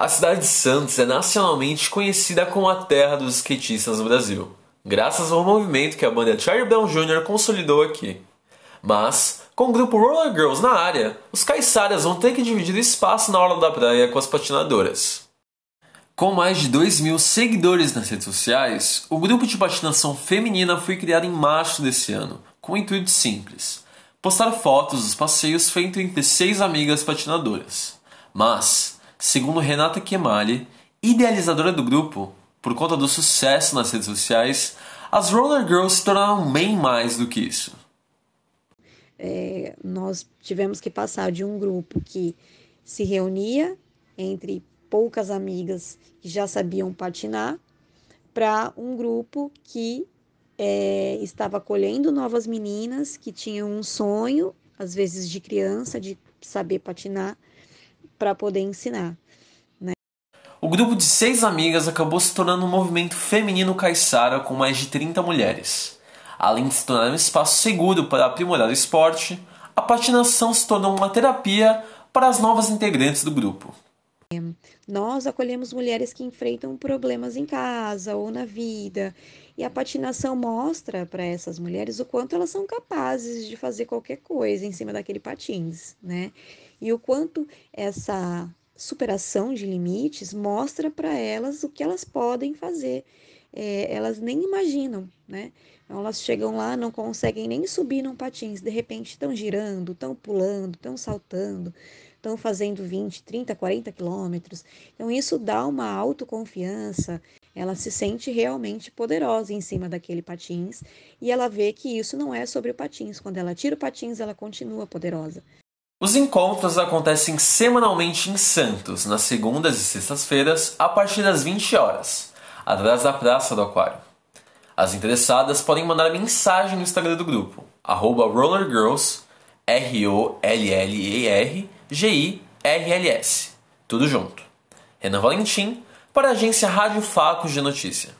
A cidade de Santos é nacionalmente conhecida como a terra dos skatistas no Brasil, graças ao movimento que a banda Charlie Brown Jr. consolidou aqui. Mas, com o grupo Roller Girls na área, os caiçaras vão ter que dividir espaço na orla da praia com as patinadoras. Com mais de 2 mil seguidores nas redes sociais, o grupo de patinação feminina foi criado em março desse ano, com um intuito simples: postar fotos dos passeios feitos entre seis amigas patinadoras. Mas, Segundo Renata Kemali, idealizadora do grupo, por conta do sucesso nas redes sociais, as Roller Girls se tornaram bem mais do que isso. É, nós tivemos que passar de um grupo que se reunia entre poucas amigas que já sabiam patinar para um grupo que é, estava acolhendo novas meninas que tinham um sonho, às vezes de criança, de saber patinar para poder ensinar. Né? O grupo de seis amigas acabou se tornando um movimento feminino caiçara com mais de 30 mulheres. Além de se tornar um espaço seguro para aprimorar o esporte, a patinação se tornou uma terapia para as novas integrantes do grupo. Nós acolhemos mulheres que enfrentam problemas em casa ou na vida, e a patinação mostra para essas mulheres o quanto elas são capazes de fazer qualquer coisa em cima daquele patins, né? E o quanto essa superação de limites mostra para elas o que elas podem fazer. É, elas nem imaginam, né? Então, elas chegam lá, não conseguem nem subir num patins, de repente estão girando, estão pulando, estão saltando, estão fazendo 20, 30, 40 quilômetros. Então, isso dá uma autoconfiança, ela se sente realmente poderosa em cima daquele patins e ela vê que isso não é sobre o patins. Quando ela tira o patins, ela continua poderosa. Os encontros acontecem semanalmente em Santos, nas segundas e sextas-feiras, a partir das 20 horas, atrás da Praça do Aquário. As interessadas podem mandar mensagem no Instagram do grupo, arroba rollergirls, R-O-L-L-E-R-G-I-R-L-S. Tudo junto. Renan Valentim, para a agência Rádio Facos de Notícia.